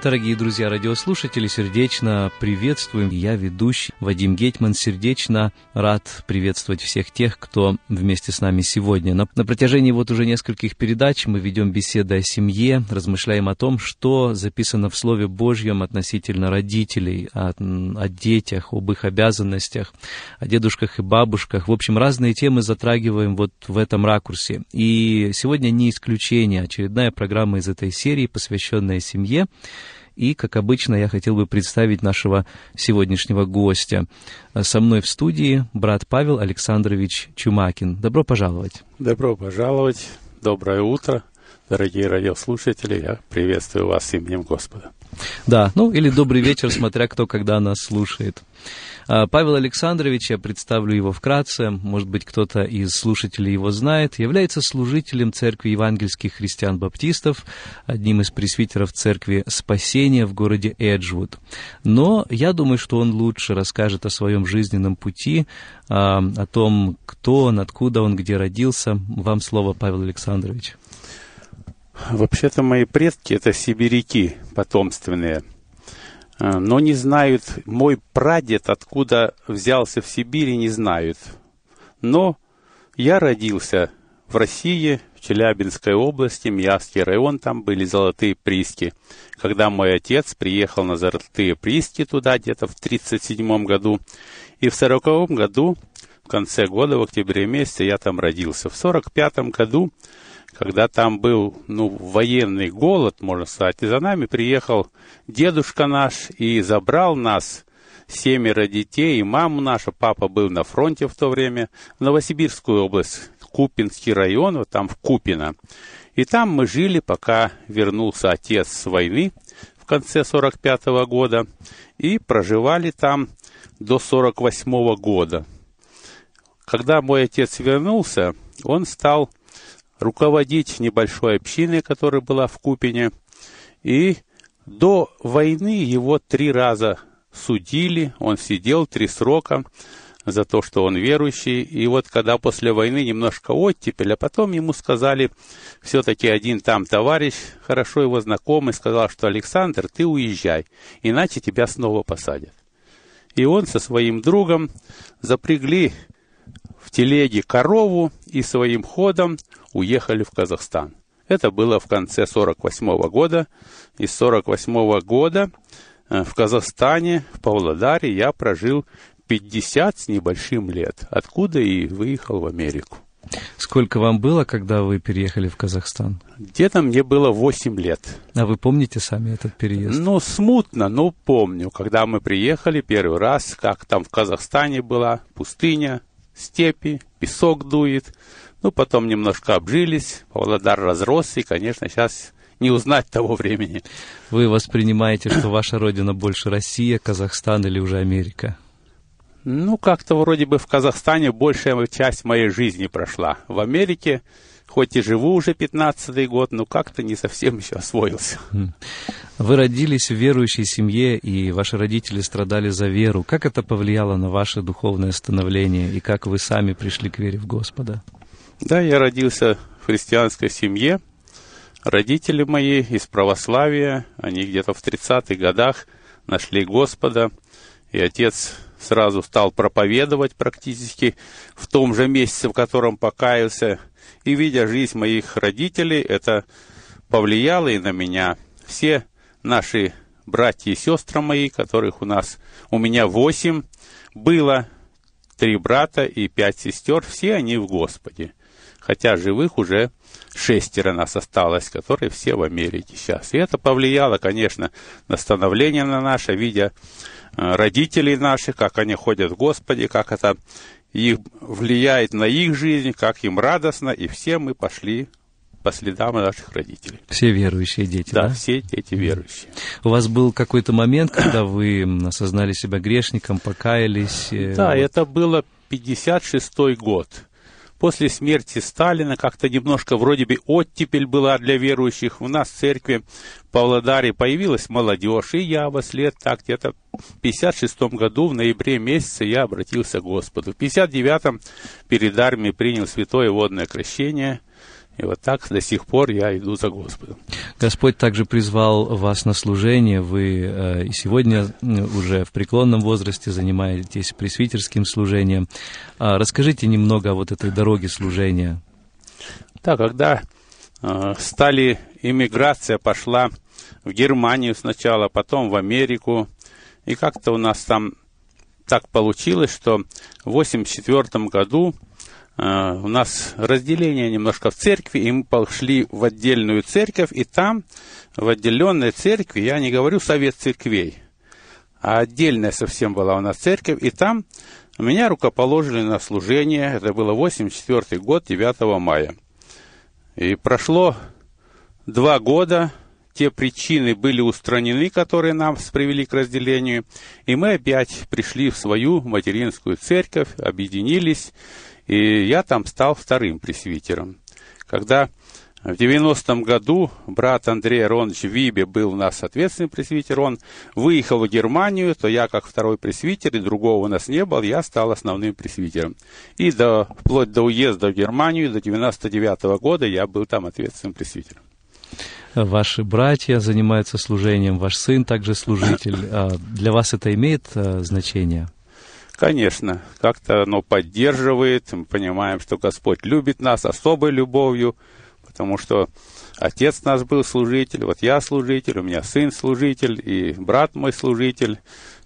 Дорогие друзья, радиослушатели, сердечно приветствуем. Я ведущий Вадим Гетман. Сердечно рад приветствовать всех тех, кто вместе с нами сегодня. На, на протяжении вот уже нескольких передач мы ведем беседы о семье, размышляем о том, что записано в Слове Божьем относительно родителей, о, о детях, об их обязанностях, о дедушках и бабушках. В общем, разные темы затрагиваем вот в этом ракурсе. И сегодня не исключение. Очередная программа из этой серии, посвященная семье. И, как обычно, я хотел бы представить нашего сегодняшнего гостя. Со мной в студии брат Павел Александрович Чумакин. Добро пожаловать. Добро пожаловать. Доброе утро, дорогие радиослушатели. Я приветствую вас именем Господа. Да, ну или добрый вечер, смотря кто когда нас слушает. А, Павел Александрович, я представлю его вкратце, может быть, кто-то из слушателей его знает, является служителем Церкви евангельских христиан-баптистов, одним из пресвитеров Церкви Спасения в городе Эджвуд. Но я думаю, что он лучше расскажет о своем жизненном пути, а, о том, кто он, откуда он, где родился. Вам слово, Павел Александрович. Вообще-то мои предки — это сибиряки потомственные — но не знают, мой прадед откуда взялся в Сибири, не знают. Но я родился в России, в Челябинской области, Мьявский район, там были золотые прииски. Когда мой отец приехал на золотые прииски туда где-то в 1937 году, и в 1940 году, в конце года, в октябре месяце, я там родился. В 1945 году когда там был ну, военный голод, можно сказать, и за нами приехал дедушка наш и забрал нас, семеро детей, и маму наша, папа был на фронте в то время, в Новосибирскую область, Купинский район, вот там в Купино. И там мы жили, пока вернулся отец с войны в конце 45 -го года, и проживали там до 48 -го года. Когда мой отец вернулся, он стал руководить небольшой общиной, которая была в Купине. И до войны его три раза судили, он сидел три срока за то, что он верующий. И вот когда после войны немножко оттепель, а потом ему сказали, все-таки один там товарищ, хорошо его знакомый, сказал, что Александр, ты уезжай, иначе тебя снова посадят. И он со своим другом запрягли в телеге корову и своим ходом уехали в Казахстан. Это было в конце 48 года. И с 48 года э, в Казахстане, в Павлодаре, я прожил 50 с небольшим лет, откуда и выехал в Америку. Сколько вам было, когда вы переехали в Казахстан? Где-то мне было 8 лет. А вы помните сами этот переезд? Ну, смутно, но помню. Когда мы приехали первый раз, как там в Казахстане была пустыня, степи, песок дует. Ну, потом немножко обжились, Павлодар разросся, и, конечно, сейчас не узнать того времени. Вы воспринимаете, что ваша родина больше Россия, Казахстан или уже Америка? Ну, как-то вроде бы в Казахстане большая часть моей жизни прошла. В Америке, хоть и живу уже 15-й год, но как-то не совсем еще освоился. Вы родились в верующей семье, и ваши родители страдали за веру. Как это повлияло на ваше духовное становление, и как вы сами пришли к вере в Господа? Да, я родился в христианской семье. Родители мои из православия, они где-то в 30-х годах нашли Господа, и отец сразу стал проповедовать практически в том же месяце, в котором покаялся. И видя жизнь моих родителей, это повлияло и на меня. Все наши братья и сестры мои, которых у нас, у меня восемь было, три брата и пять сестер, все они в Господе хотя живых уже шестеро нас осталось, которые все в Америке сейчас. И это повлияло, конечно, на становление на наше, видя э, родителей наших, как они ходят в Господе, как это их влияет на их жизнь, как им радостно, и все мы пошли по следам наших родителей. Все верующие дети, да? Да, все дети верующие. У вас был какой-то момент, когда вы осознали себя грешником, покаялись? э, Да, вот? это было 56-й год. После смерти Сталина как-то немножко вроде бы оттепель была для верующих. У нас в церкви в Павлодаре появилась молодежь, и я во след так где-то в 56 году, в ноябре месяце, я обратился к Господу. В 59-м перед армией принял святое водное крещение, и вот так до сих пор я иду за Господом. Господь также призвал вас на служение. Вы э, и сегодня м, уже в преклонном возрасте занимаетесь пресвитерским служением. А расскажите немного о вот этой дороге служения. Да, когда э, стали, иммиграция пошла в Германию сначала, потом в Америку, и как-то у нас там так получилось, что в 84 году э, у нас разделение немножко в церкви, и мы пошли в отдельную церковь, и там, в отделенной церкви, я не говорю совет церквей, а отдельная совсем была у нас церковь, и там меня рукоположили на служение, это было 84 год, 9 мая. И прошло два года, те причины были устранены, которые нам привели к разделению, и мы опять пришли в свою материнскую церковь, объединились, и я там стал вторым пресвитером. Когда в 90-м году брат Андрей Аронович Вибе был у нас ответственный пресвитер, он выехал в Германию, то я как второй пресвитер, и другого у нас не было, я стал основным пресвитером. И до, вплоть до уезда в Германию, до 99 -го года я был там ответственным пресвитером. Ваши братья занимаются служением, ваш сын также служитель. А Для вас это имеет э, значение? Конечно, как-то оно поддерживает, мы понимаем, что Господь любит нас особой любовью, потому что отец наш был служитель, вот я служитель, у меня сын служитель и брат мой служитель.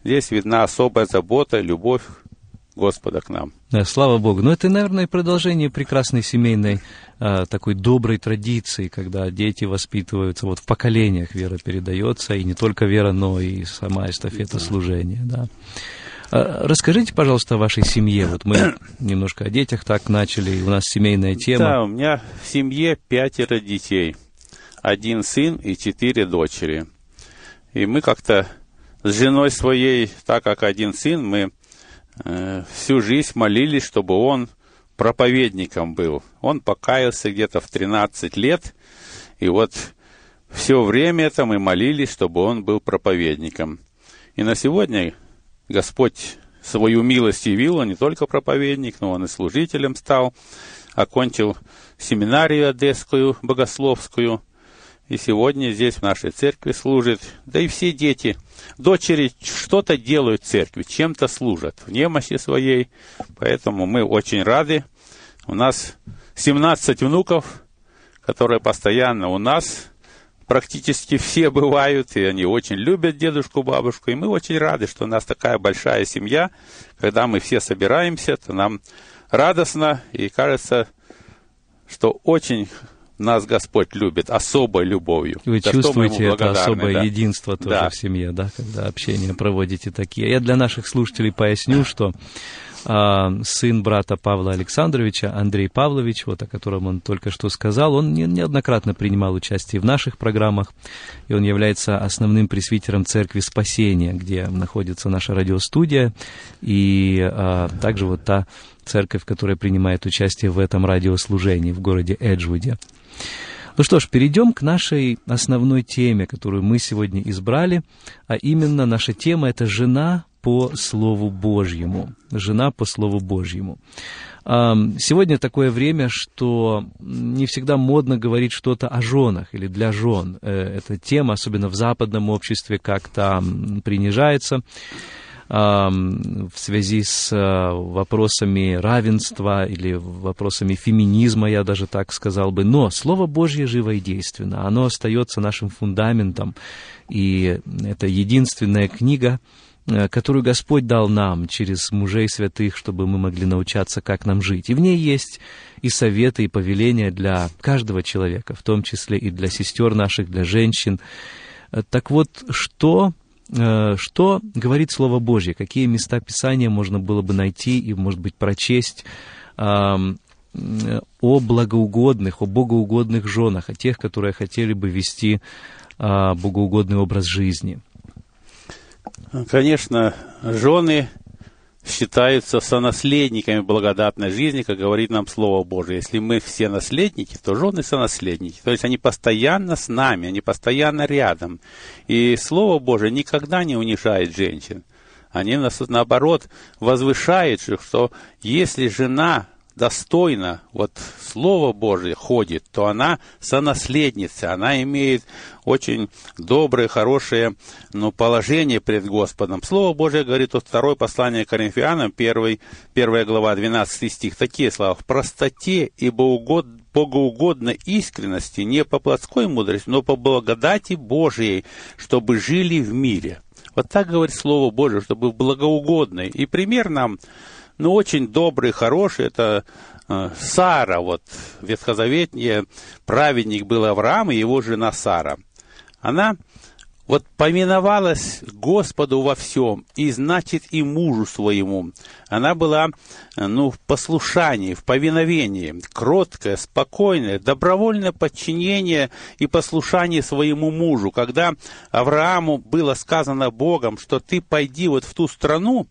Здесь видна особая забота, любовь Господа к нам. Да, Слава Богу. Но это, наверное, продолжение прекрасной семейной а, такой доброй традиции, когда дети воспитываются вот в поколениях, вера передается, и не только вера, но и сама эстафета служения. Да. А, Расскажите, пожалуйста, о вашей семье. Вот мы немножко о детях так начали, у нас семейная тема. Да, у меня в семье пятеро детей. Один сын и четыре дочери. И мы как-то с женой своей, так как один сын, мы э, всю жизнь молились, чтобы он проповедником был. Он покаялся где-то в 13 лет, и вот все время это мы молились, чтобы он был проповедником. И на сегодня Господь свою милость явил, он не только проповедник, но он и служителем стал, окончил семинарию одесскую, богословскую, и сегодня здесь в нашей церкви служит, да и все дети, дочери что-то делают в церкви, чем-то служат в немощи своей, поэтому мы очень рады. У нас 17 внуков, которые постоянно у нас, практически все бывают, и они очень любят дедушку, бабушку, и мы очень рады, что у нас такая большая семья, когда мы все собираемся, то нам радостно, и кажется, что очень нас Господь любит особой любовью. Вы за чувствуете это особое да. единство тоже Да. в семье, да, когда общение проводите такие. Я для наших слушателей поясню, что сын брата Павла Александровича, Андрей Павлович, вот о котором он только что сказал, он не- неоднократно принимал участие в наших программах, и он является основным пресвитером Церкви Спасения, где находится наша радиостудия, и а, также вот та церковь, которая принимает участие в этом радиослужении в городе Эджвуде. Ну что ж, перейдем к нашей основной теме, которую мы сегодня избрали, а именно наша тема это жена по Слову Божьему. Жена по Слову Божьему. Сегодня такое время, что не всегда модно говорить что-то о женах или для жен. Э, Эта тема, особенно в западном обществе, как-то принижается в связи с а, вопросами равенства или вопросами феминизма, я даже так сказал бы. Но Слово Божье живо и действенно. Оно остается нашим фундаментом. И это единственная книга, э, которую Господь дал нам через мужей святых, чтобы мы могли научаться, как нам жить. И в ней есть и советы, и повеления для каждого человека, в том числе и для сестер наших, для женщин. Э, Так вот, что э, что говорит Слово Божье, какие места Писания можно было бы найти и, может быть, прочесть о благоугодных, о богоугодных женах, о тех, которые хотели бы вести а, богоугодный образ жизни. Конечно, жены считаются сонаследниками благодатной жизни, как говорит нам Слово Божие. Если мы все наследники, то жены сонаследники. То есть они постоянно с нами, они постоянно рядом. И Слово Божие никогда не унижает женщин. Они нас, наоборот, возвышают, что если жена достойно вот Слово Божие ходит, то она сонаследница, она имеет очень доброе, хорошее ну, положение пред Господом. Слово Божие говорит от второе послание Коринфянам, 1, 1 глава, 12 стих, такие слова. «В простоте и богоугодной искренности, не по плотской мудрости, но по благодати Божией, чтобы жили в мире». Вот так говорит Слово Божие, чтобы благоугодной. И пример нам ну, очень добрый, хороший, это э, Сара, вот, ветхозаветний праведник был Авраам и его жена Сара. Она вот поминовалась Господу во всем, и значит и мужу своему. Она была ну, в послушании, в повиновении, кроткое, спокойное, добровольное подчинение и послушание своему мужу. Когда Аврааму было сказано Богом, что ты пойди вот в ту страну,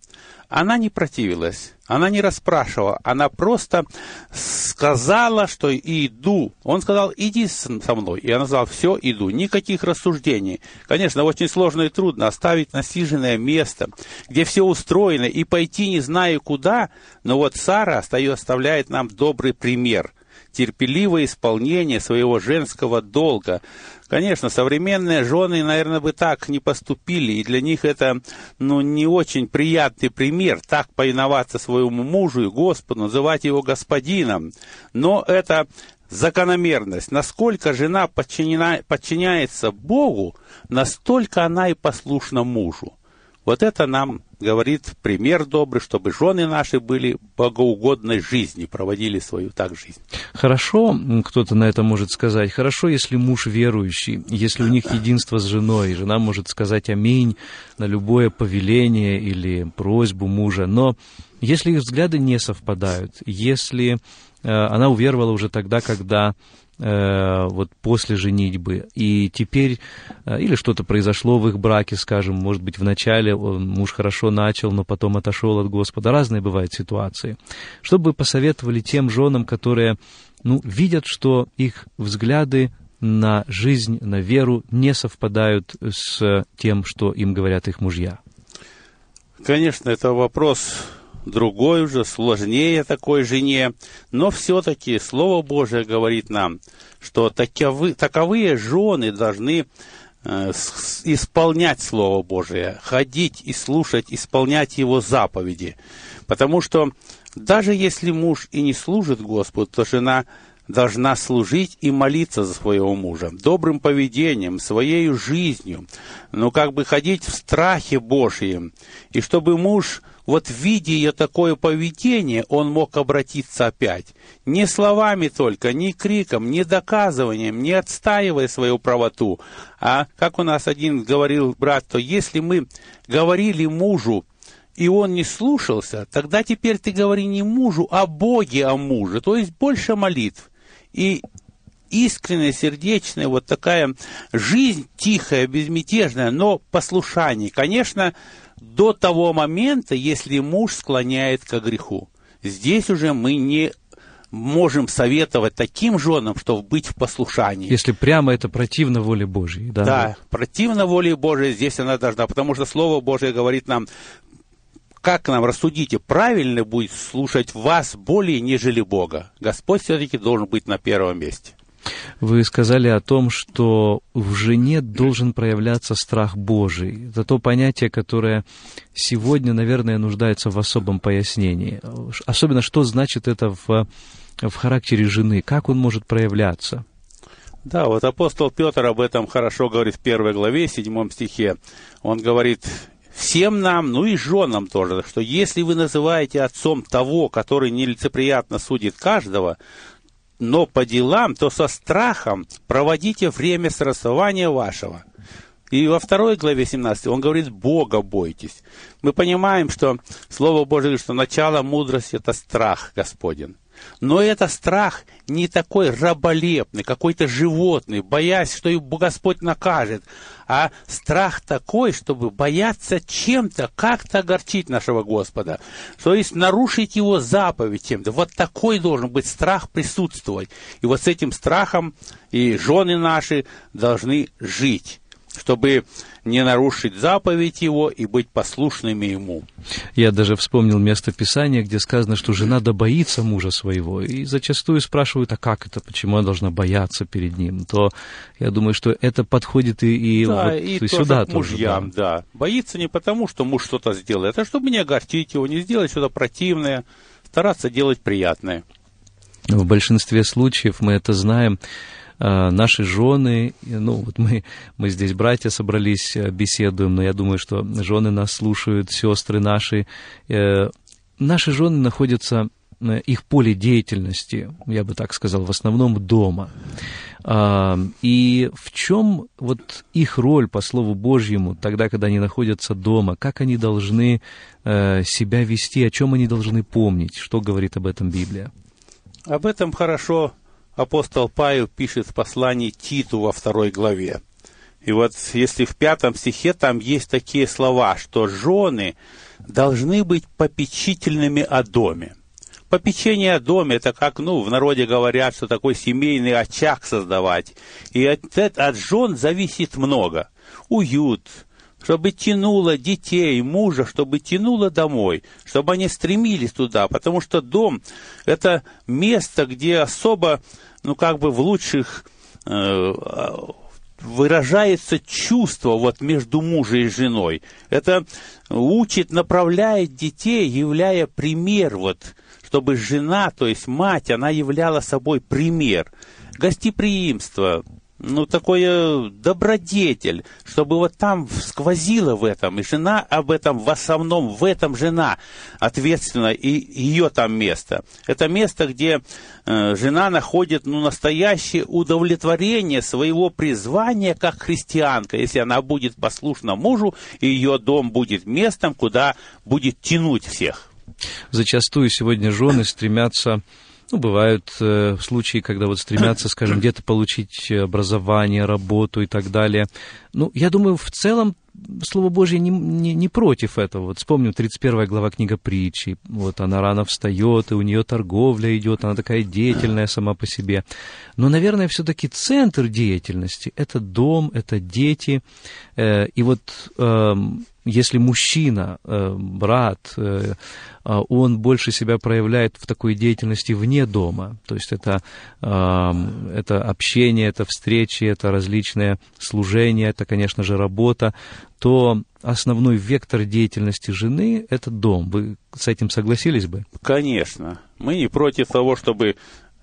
она не противилась, она не расспрашивала, она просто сказала, что иду. Он сказал, иди со мной. И она сказала, все, иду. Никаких рассуждений. Конечно, очень сложно и трудно оставить насиженное место, где все устроено, и пойти не знаю куда, но вот Сара оставляет нам добрый пример – терпеливое исполнение своего женского долга, Конечно, современные жены, наверное, бы так не поступили, и для них это, ну, не очень приятный пример, так повиноваться своему мужу и Господу, называть его господином. Но это закономерность. Насколько жена подчинена, подчиняется Богу, настолько она и послушна мужу. Вот это нам говорит пример добрый, чтобы жены наши были богоугодной жизни, проводили свою так жизнь. Хорошо, кто-то на это может сказать, хорошо, если муж верующий, если у них единство с женой, жена может сказать аминь на любое повеление или просьбу мужа, но если их взгляды не совпадают, если э, она уверовала уже тогда, когда вот после женитьбы, и теперь э, или что-то произошло в их браке, скажем, может быть, в начале муж хорошо начал, но потом отошел от Господа. Разные бывают ситуации. Что бы посоветовали тем женам, которые ну, видят, что их взгляды на жизнь, на веру не совпадают с тем, что им говорят их мужья? Конечно, это вопрос другой уже, сложнее такой жене, но все-таки Слово Божие говорит нам, что таковы, таковые жены должны э, исполнять Слово Божие, ходить и слушать, исполнять Его заповеди. Потому что даже если муж и не служит Господу, то жена должна служить и молиться за своего мужа, добрым поведением, своей жизнью, ну как бы ходить в страхе Божьем, и чтобы муж вот видя ее такое поведение, он мог обратиться опять. Не словами только, не криком, не доказыванием, не отстаивая свою правоту. А, как у нас один говорил брат, то если мы говорили мужу, и он не слушался, тогда теперь ты говори не мужу, а Боге о муже, то есть больше молитв. И искренняя, сердечная, вот такая жизнь тихая, безмятежная, но послушание. Конечно, до того момента, если муж склоняет к греху. Здесь уже мы не можем советовать таким женам, чтобы быть в послушании. Если прямо это противно воле Божьей. Да, да противно воле Божьей здесь она должна, потому что Слово Божие говорит нам, как нам рассудите, правильно будет слушать вас более, нежели Бога. Господь все-таки должен быть на первом месте. Вы сказали о том, что в жене должен проявляться страх Божий. Это то понятие, которое сегодня, наверное, нуждается в особом пояснении. Особенно, что значит это в, в характере жены, как он может проявляться. Да, вот апостол Петр об этом хорошо говорит в первой главе, седьмом стихе. Он говорит, всем нам, ну и женам тоже, что если вы называете отцом того, который нелицеприятно судит каждого, но по делам, то со страхом проводите время срасования вашего. И во второй главе 17 он говорит, Бога бойтесь. Мы понимаем, что Слово Божие говорит, что начало мудрости – это страх Господен. Но это страх не такой раболепный, какой-то животный, боясь, что его Господь накажет, а страх такой, чтобы бояться чем-то, как-то огорчить нашего Господа. То есть нарушить его заповедь чем-то. Вот такой должен быть страх присутствовать. И вот с этим страхом и жены наши должны жить чтобы не нарушить заповедь его и быть послушными ему. Я даже вспомнил место Писания, где сказано, что жена да боится мужа своего. И зачастую спрашивают, а как это, почему она должна бояться перед ним? То я думаю, что это подходит и, и, да, вот, и и сюда к мужьям, тоже. Да. да. Боится не потому, что муж что-то сделает, а чтобы не огорчить его, не сделать что-то противное, стараться делать приятное. В большинстве случаев мы это знаем наши жены, ну вот мы, мы здесь братья собрались, э, беседуем, но я думаю, что жены нас слушают, сестры наши. Э, наши жены находятся, э, их поле деятельности, я бы так сказал, в основном дома. А, и в чем вот их роль, по Слову Божьему, тогда, когда они находятся дома, как они должны себя вести, о чем они должны помнить, что говорит об этом Библия? Об этом хорошо апостол Павел пишет в послании Титу во второй главе. И вот если в пятом стихе там есть такие слова, что жены должны быть попечительными о доме. Попечение о доме, это как, ну, в народе говорят, что такой семейный очаг создавать. И от, от жен зависит много. Уют, чтобы тянуло детей, мужа, чтобы тянуло домой, чтобы они стремились туда, потому что дом – это место, где особо, ну, как бы в лучших э, выражается чувство вот между мужем и женой. Это учит, направляет детей, являя пример вот, чтобы жена, то есть мать, она являла собой пример. Гостеприимство, ну, такое добродетель, чтобы вот там сквозило в этом, и жена об этом, в основном в этом жена ответственна, и ее там место. Это место, где э, жена находит, ну, настоящее удовлетворение своего призвания как христианка, если она будет послушна мужу, и ее дом будет местом, куда будет тянуть всех. Зачастую сегодня жены стремятся ну, бывают э, случаи, когда вот стремятся, скажем, где-то получить образование, работу и так далее. Ну, я думаю, в целом Слово Божье не, не, не против этого. Вот вспомню 31 глава книга притчи. Вот она рано встает, и у нее торговля идет, она такая деятельная сама по себе. Но, наверное, все-таки центр деятельности – это дом, это дети. Э, и вот э, если мужчина, э, брат, э, а, он больше себя проявляет в такой деятельности вне дома, то есть это, это общение, это встречи, это различные служения, это, конечно же, работа, то основной вектор деятельности жены – это дом. Вы с этим согласились бы? Конечно. Мы не против того, чтобы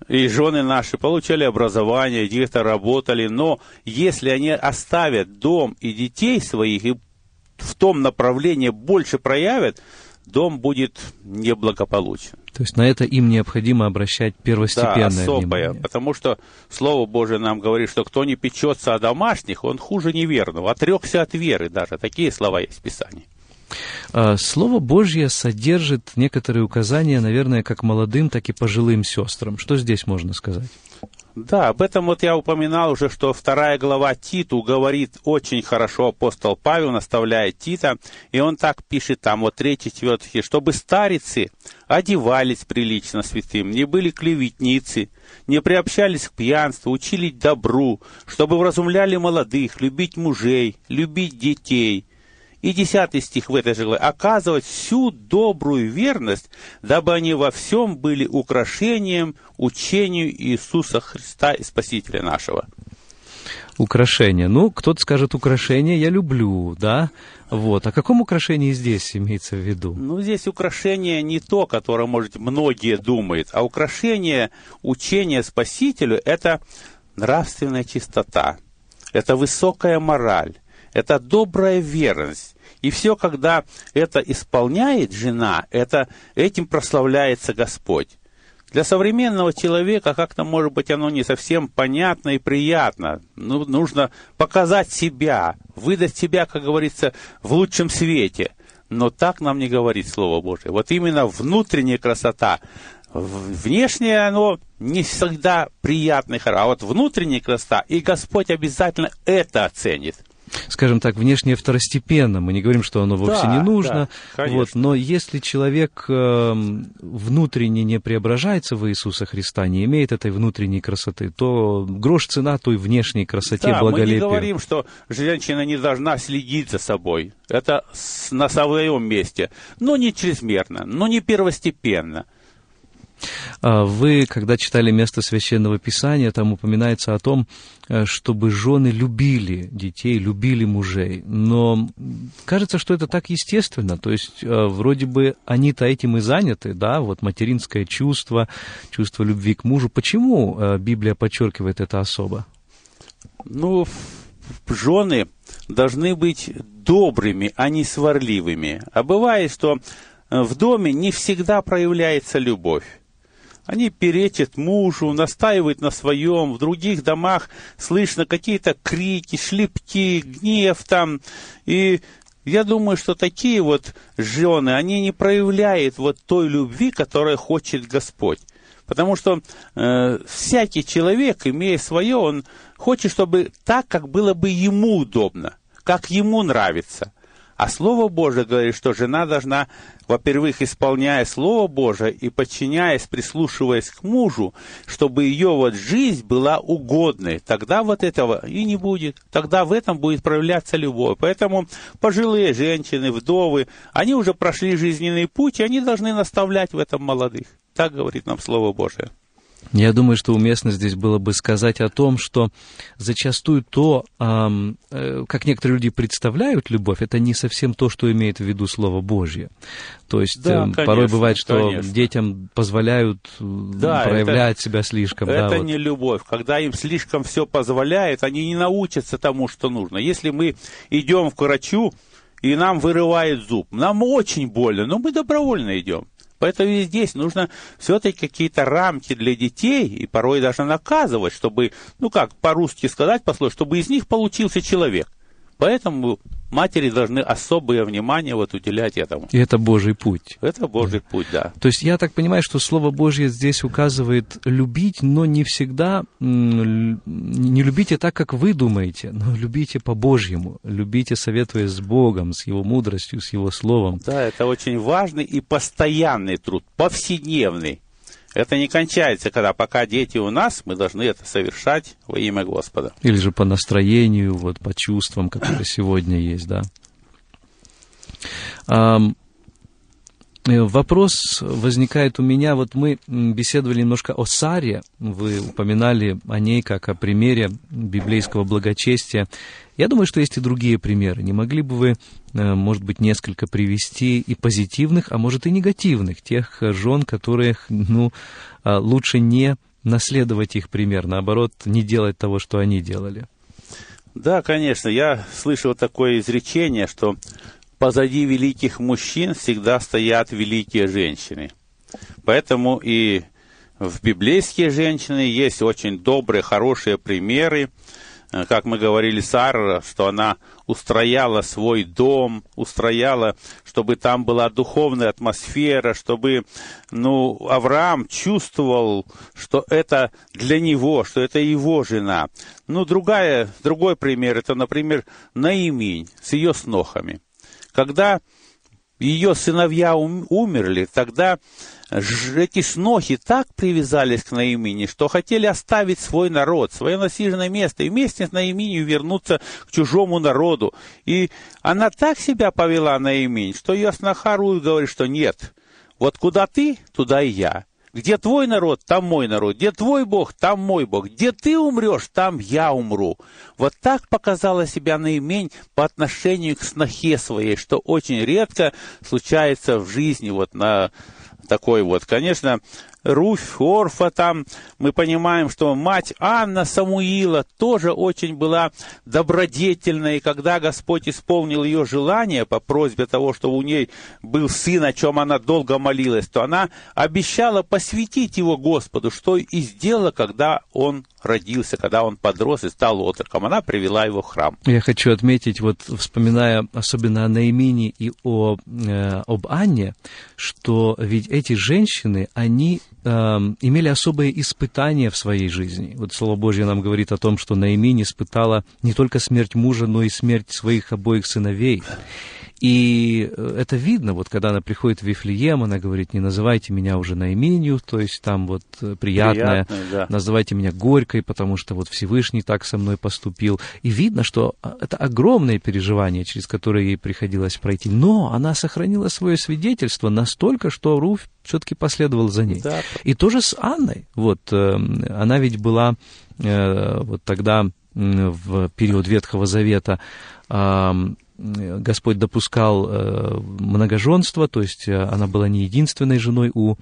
и жены наши получали образование, где-то работали, но если они оставят дом и детей своих и в том направлении больше проявят, дом будет неблагополучен. То есть на это им необходимо обращать первостепенное да, особое, внимание. потому что Слово Божие нам говорит, что кто не печется о домашних, он хуже неверного, отрекся от веры даже. Такие слова есть в Писании. А, Слово Божье содержит некоторые указания, наверное, как молодым, так и пожилым сестрам. Что здесь можно сказать? Да, об этом вот я упоминал уже, что вторая глава Титу говорит очень хорошо, апостол Павел наставляет Тита, и он так пишет там, вот третий, четвертый, чтобы старицы одевались прилично святым, не были клеветницы, не приобщались к пьянству, учили добру, чтобы вразумляли молодых, любить мужей, любить детей, и десятый стих в этой же главе. «Оказывать всю добрую верность, дабы они во всем были украшением учению Иисуса Христа и Спасителя нашего». Украшение. Ну, кто-то скажет, украшение я люблю, да? Вот. О каком украшении здесь имеется в виду? Ну, здесь украшение не то, которое, может, многие думают, а украшение учения Спасителю – это нравственная чистота, это высокая мораль, это добрая верность. И все, когда это исполняет жена, это, этим прославляется Господь. Для современного человека как-то, может быть, оно не совсем понятно и приятно. Ну, нужно показать себя, выдать себя, как говорится, в лучшем свете. Но так нам не говорит Слово Божие. Вот именно внутренняя красота, внешнее оно не всегда приятный, а вот внутренняя красота, и Господь обязательно это оценит скажем так, внешнее второстепенно. Мы не говорим, что оно вовсе да, не нужно. Да, вот, но если человек э, внутренне не преображается в Иисуса Христа, не имеет этой внутренней красоты, то грош цена той внешней красоте, да, благолепию. Мы не говорим, что женщина не должна следить за собой. Это на своем месте. Но не чрезмерно, но не первостепенно. А вы, когда читали место Священного Писания, там упоминается о том, э, чтобы жены любили детей, любили мужей. Но кажется, что это так естественно. То есть, э, вроде бы они-то этим и заняты, да, вот материнское чувство, чувство любви к мужу. Почему э, Библия подчеркивает это особо? Ну, жены должны быть добрыми, а не сварливыми. А бывает, что в доме не всегда проявляется любовь. Они перечат мужу, настаивают на своем. В других домах слышно какие-то крики, шлепки, гнев там. И я думаю, что такие вот жены, они не проявляют вот той любви, которую хочет Господь. Потому что э, всякий человек, имея свое, он хочет, чтобы так, как было бы ему удобно, как ему нравится. А Слово Божие говорит, что жена должна, во-первых, исполняя Слово Божие и подчиняясь, прислушиваясь к мужу, чтобы ее вот жизнь была угодной. Тогда вот этого и не будет. Тогда в этом будет проявляться любовь. Поэтому пожилые женщины, вдовы, они уже прошли жизненный путь, и они должны наставлять в этом молодых. Так говорит нам Слово Божие. Я думаю, что уместно здесь было бы сказать о том, что зачастую то, э, как некоторые люди представляют любовь, это не совсем то, что имеет в виду Слово Божье. То есть да, э, конечно, порой бывает, что конечно. детям позволяют да, проявлять это, себя слишком. Это да, не вот. любовь. Когда им слишком все позволяет, они не научатся тому, что нужно. Если мы идем к врачу, и нам вырывает зуб, нам очень больно, но мы добровольно идем. Поэтому и здесь нужно все-таки какие-то рамки для детей, и порой даже наказывать, чтобы, ну как по-русски сказать, послушай, чтобы из них получился человек. Поэтому матери должны особое внимание вот уделять этому. И это Божий путь. Это Божий да. путь, да. То есть я так понимаю, что Слово Божье здесь указывает любить, но не всегда, не любите так, как вы думаете, но любите по-божьему, любите, советуясь с Богом, с Его мудростью, с Его Словом. Да, это очень важный и постоянный труд, повседневный. Это не кончается, когда пока дети у нас, мы должны это совершать во имя Господа. Или же по настроению, вот по чувствам, которые сегодня есть, да. Э, вопрос возникает у меня, вот мы беседовали немножко о Саре, вы упоминали о ней как о примере библейского благочестия. Я думаю, что есть и другие примеры. Не могли бы вы, э, может быть, несколько привести и позитивных, а может и негативных, тех жен, которых, ну, э, лучше не наследовать их пример, наоборот, не делать того, что они делали? Да, конечно. Я слышал такое изречение, что позади великих мужчин всегда стоят великие женщины. Поэтому и в библейские женщины есть очень добрые, хорошие примеры. Э, как мы говорили, Сара, что она устрояла свой дом, устрояла, чтобы там была духовная атмосфера, чтобы ну, Авраам чувствовал, что это для него, что это его жена. Ну, другая, другой пример, это, например, Наиминь с ее снохами. Когда ее сыновья умерли, тогда эти снохи так привязались к Наимине, что хотели оставить свой народ, свое насиженное место, и вместе с Наиминью вернуться к чужому народу. И она так себя повела, Наиминь, что ее сноха Руth говорит, что нет, вот куда ты, туда и я. Где твой народ, там мой народ. Где твой Бог, там мой Бог. Где ты умрешь, там я умру. Вот так показала себя наимень по отношению к снохе своей, что очень редко случается в жизни вот на такой вот. Конечно, Руфь, Орфа там, мы понимаем, что мать Анна Самуила тоже очень была добродетельной, и когда Господь исполнил ее желание по просьбе того, что у ней был сын, о чем она долго молилась, то она обещала посвятить его Господу, что и сделала, когда он родился, когда он подрос и стал отроком. Она привела его в храм. Я хочу отметить, вот вспоминая особенно о Наимине и о, э, об Анне, что ведь эти женщины, они э, имели особые испытания в своей жизни. Вот Слово Божье нам говорит о том, что Наимин испытала не только смерть мужа, но и смерть своих обоих сыновей. И э, это видно, вот когда она приходит в Вифлеем, она говорит, не называйте меня уже наименью, то есть там вот э, приятное, приятное да. называйте меня горькой, потому что вот Всевышний так со мной поступил. И видно, что а, это огромное переживание, через которое ей приходилось пройти. Но она сохранила свое свидетельство настолько, что Руф все-таки последовал за ней. Да. И тоже с Анной. Вот э, она ведь была вот тогда в период Ветхого Завета Господь допускал э, многоженство, то есть э, она была не единственной женой у,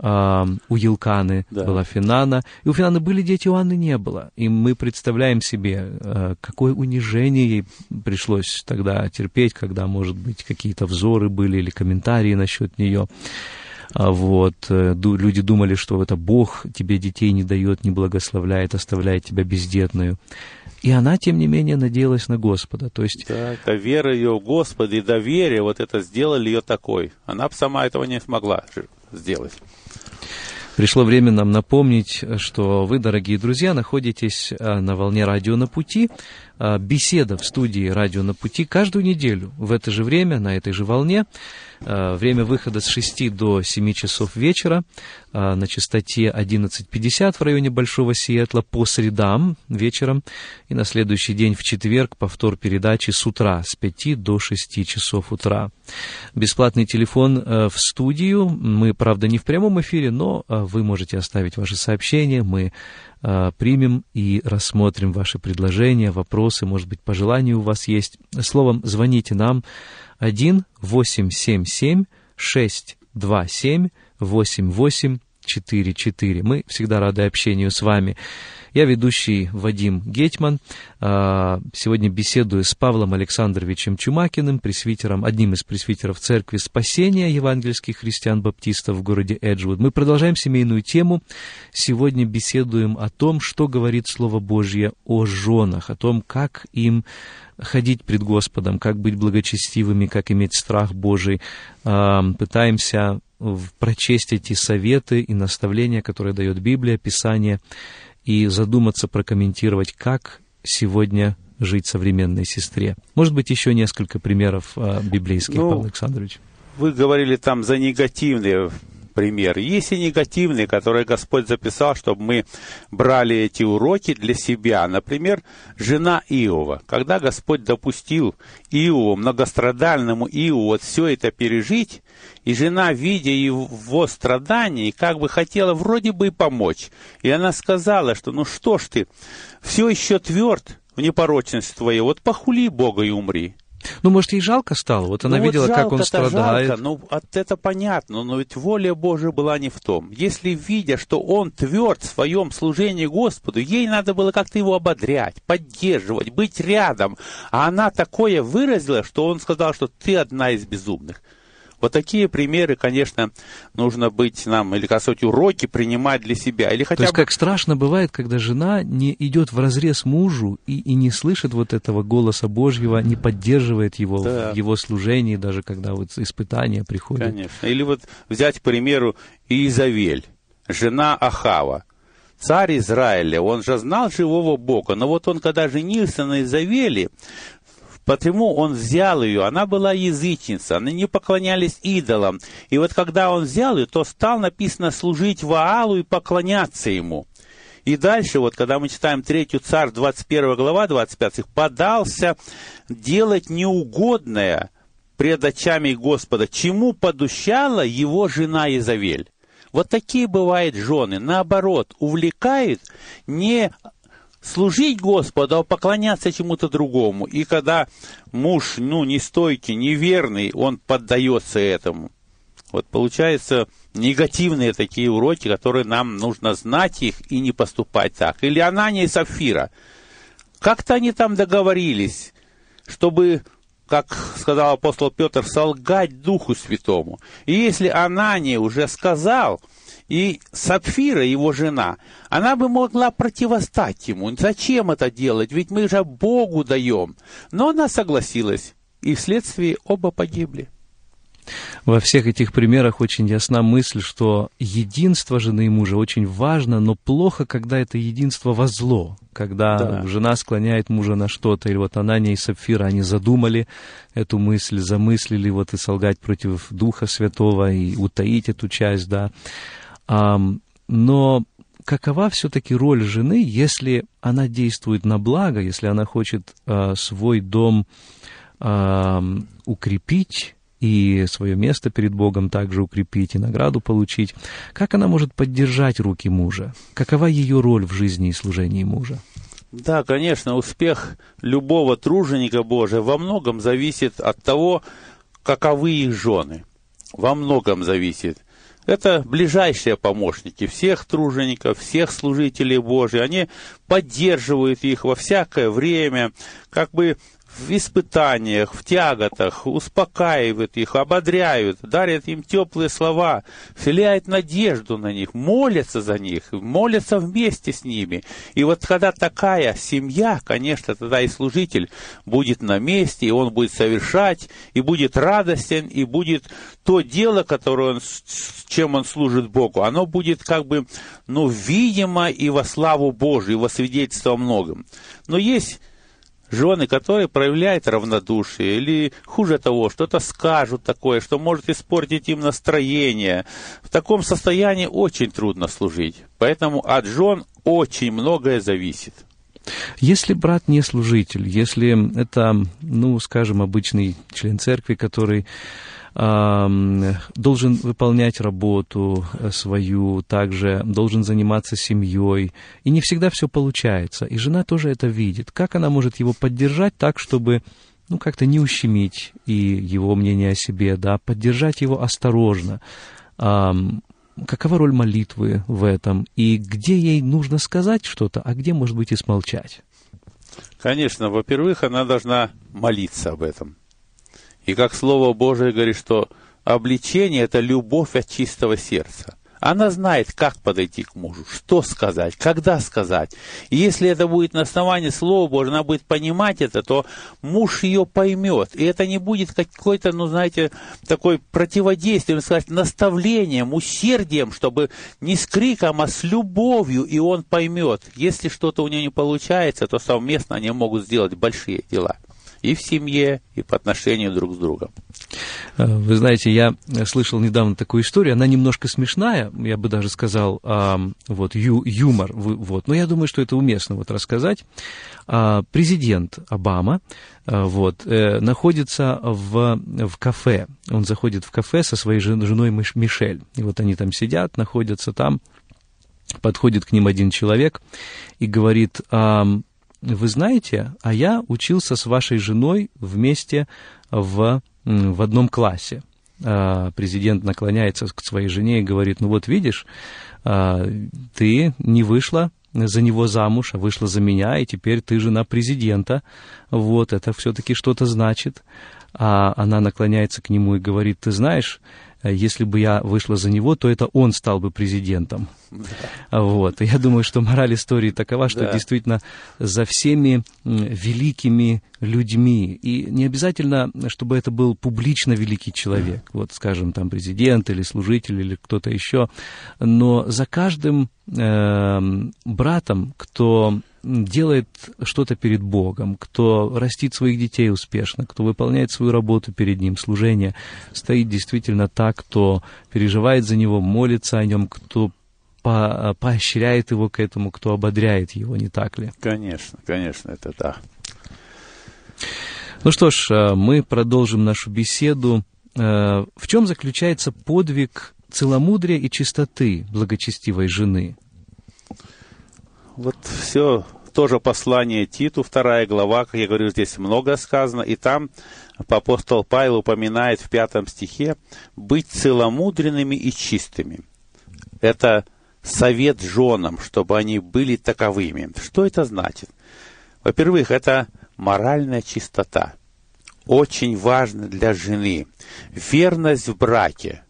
у Елканы, да. была Финана. И у Финаны были дети, у Анны не было. И мы представляем себе, э, какое унижение ей пришлось тогда терпеть, когда, может быть, какие-то взоры были или комментарии насчет нее. А вот, люди думали, что это Бог тебе детей не дает, не благословляет, оставляет тебя бездетную. И она, тем не менее, надеялась на Господа. То есть... Да, это вера ее в Господа и доверие, вот это сделали ее такой. Она бы сама этого не смогла сделать. Пришло время нам напомнить, что вы, дорогие друзья, находитесь э, на волне радио на пути. Э, беседа в студии радио на пути каждую неделю в это же время, на этой же волне. Э, время выхода с 6 до 7 часов вечера э, на частоте 11.50 в районе Большого Сиэтла по средам вечером и на следующий день в четверг повтор передачи с утра с 5 до 6 часов утра. Бесплатный телефон э, в студию. Мы, правда, не в прямом эфире, но вы можете оставить ваши сообщения. Мы примем и рассмотрим ваши предложения, вопросы, может быть, пожелания у вас есть. Словом, звоните нам 1 877 627 8844. Мы всегда рады общению с вами. Я ведущий Вадим Гетман. А, сегодня беседую с Павлом Александровичем Чумакиным, пресвитером, одним из пресвитеров Церкви Спасения евангельских христиан-баптистов в городе Эджвуд. Мы продолжаем семейную тему. Сегодня беседуем о том, что говорит Слово Божье о женах, о том, как им ходить пред Господом, как быть благочестивыми, как иметь страх Божий. Пытаемся прочесть эти советы и наставления, которые дает Библия, Писание, и задуматься, прокомментировать, как сегодня жить современной сестре. Может быть, еще несколько примеров а, библейских, ну, Павел Александрович? Вы говорили там за негативные примеры. Есть и негативные, которые Господь записал, чтобы мы брали эти уроки для себя. Например, жена Иова. Когда Господь допустил Иову, многострадальному Иову, вот все это пережить, и жена, видя его страдания, как бы хотела вроде бы и помочь. И она сказала, что ну что ж ты, все еще тверд в непорочности твоей, вот похули Бога и умри. Ну, может, ей жалко стало? Вот она ну, видела, вот как он страдает. Жалко, ну, это понятно, но ведь воля Божия была не в том. Если, видя, что он тверд в своем служении Господу, ей надо было как-то его ободрять, поддерживать, быть рядом. А она такое выразила, что он сказал, что ты одна из безумных. Вот такие примеры, конечно, нужно быть нам, или, как сказать, уроки принимать для себя. Или хотя То есть, бы... как страшно бывает, когда жена не идет в разрез мужу и, и не слышит вот этого голоса Божьего, не поддерживает его да. в его служении, даже когда вот испытания приходят. Конечно. Или вот взять, к примеру, Иезавель, жена Ахава царь Израиля, он же знал живого Бога, но вот он, когда женился на Изавеле, Потому он взял ее, она была язычница, они не поклонялись идолам. И вот когда он взял ее, то стал, написано, служить Ваалу и поклоняться ему. И дальше, вот когда мы читаем третью царь, 21 глава, 25, подался делать неугодное пред очами Господа, чему подущала его жена Изавель. Вот такие бывают жены, наоборот, увлекают не служить Господу, а поклоняться чему-то другому. И когда муж, ну, не стойкий, неверный, он поддается этому. Вот получается негативные такие уроки, которые нам нужно знать их и не поступать так. Или Анания и Сафира. Как-то они там договорились, чтобы, как сказал апостол Петр, солгать Духу Святому. И если Анания уже сказал, и Сапфира, его жена, она бы могла противостать ему. Зачем это делать? Ведь мы же Богу даем. Но она согласилась, и вследствие оба погибли. Во всех этих примерах очень ясна мысль, что единство жены и мужа очень важно, но плохо, когда это единство во зло, когда да. жена склоняет мужа на что-то, или вот Анания и Сапфира, они задумали эту мысль, замыслили вот и солгать против Духа Святого, и утаить эту часть, да. Но какова все-таки роль жены, если она действует на благо, если она хочет э, свой дом укрепить и свое место перед Богом также укрепить и награду получить, как она может поддержать руки мужа? Какова ее роль в жизни и служении мужа? Да, конечно, успех любого труженика Божия во многом зависит от того, каковы их жены. Во многом зависит. Это ближайшие помощники всех тружеников, всех служителей Божьих. Они поддерживают их во всякое время, как бы в испытаниях, в тяготах, успокаивают их, ободряют, дарят им теплые слова, вселяют надежду на них, молятся за них, молятся вместе с ними. И вот когда такая семья, конечно, тогда и служитель будет на месте, и он будет совершать, и будет радостен, и будет то дело, которое он, чем он служит Богу, оно будет как бы, ну, видимо и во славу Божию, и во свидетельство о многом. Но есть жены, которые проявляют равнодушие или, хуже того, что-то скажут такое, что может испортить им настроение. В таком состоянии очень трудно служить. Поэтому от жен очень многое зависит. Если брат не служитель, если это, ну, скажем, обычный член церкви, который должен выполнять работу э, свою, также должен заниматься семьей. И не всегда все получается. И жена тоже это видит. Как она может его поддержать так, чтобы ну, как-то не ущемить и его мнение о себе, да, поддержать его осторожно. какова роль молитвы в этом? И где ей нужно сказать что-то, а где, может быть, и смолчать? Конечно, во-первых, она должна молиться об этом. И как Слово Божие говорит, что обличение – это любовь от чистого сердца. Она знает, как подойти к мужу, что сказать, когда сказать. И если это будет на основании Слова Божьего, она будет понимать это, то муж ее поймет. И это не будет какой-то, ну, знаете, такой противодействием, сказать, наставлением, усердием, чтобы не с криком, а с любовью, и он поймет. Если что-то у нее не получается, то совместно они могут сделать большие дела и в семье, и по отношению друг с другом. Э, вы знаете, я слышал недавно такую историю, она немножко смешная, я бы даже сказал, вот, ю, юмор, вот, но я думаю, что это уместно вот рассказать. А, президент Обама, э, вот, э, находится в, в кафе, он заходит в кафе со своей женой Мишель, и вот они там сидят, находятся там, подходит к ним один человек и говорит, вы знаете, а я учился с вашей женой вместе в, в одном классе. А, президент наклоняется к своей жене и говорит, ну вот видишь, а, ты не вышла за него замуж, а вышла за меня, и теперь ты жена президента. Вот, это все-таки что-то значит. А она наклоняется к нему и говорит, ты знаешь, если бы я вышла за него, то это он стал бы президентом. Да. Вот. Я думаю, что мораль истории такова, что да. действительно за всеми великими людьми, и не обязательно, чтобы это был публично великий человек, вот, скажем, там, президент или служитель или кто-то еще, но за каждым э, братом, кто делает что-то перед Богом, кто растит своих детей успешно, кто выполняет свою работу перед Ним, служение, стоит действительно так, кто переживает за него, молится о нем, кто по поощряет его к этому, кто ободряет его, не так ли? Конечно, конечно, это да. Ну что ж, э, мы продолжим нашу беседу. Э, в чем заключается подвиг целомудрия и чистоты благочестивой жены? Вот все тоже послание Титу, вторая глава, как я говорю, здесь много сказано, и там апостол Павел упоминает в пятом стихе быть целомудренными и чистыми. Это совет женам, чтобы они были таковыми. Что это значит? Во-первых, это моральная чистота. Очень важно для жены. Верность в браке –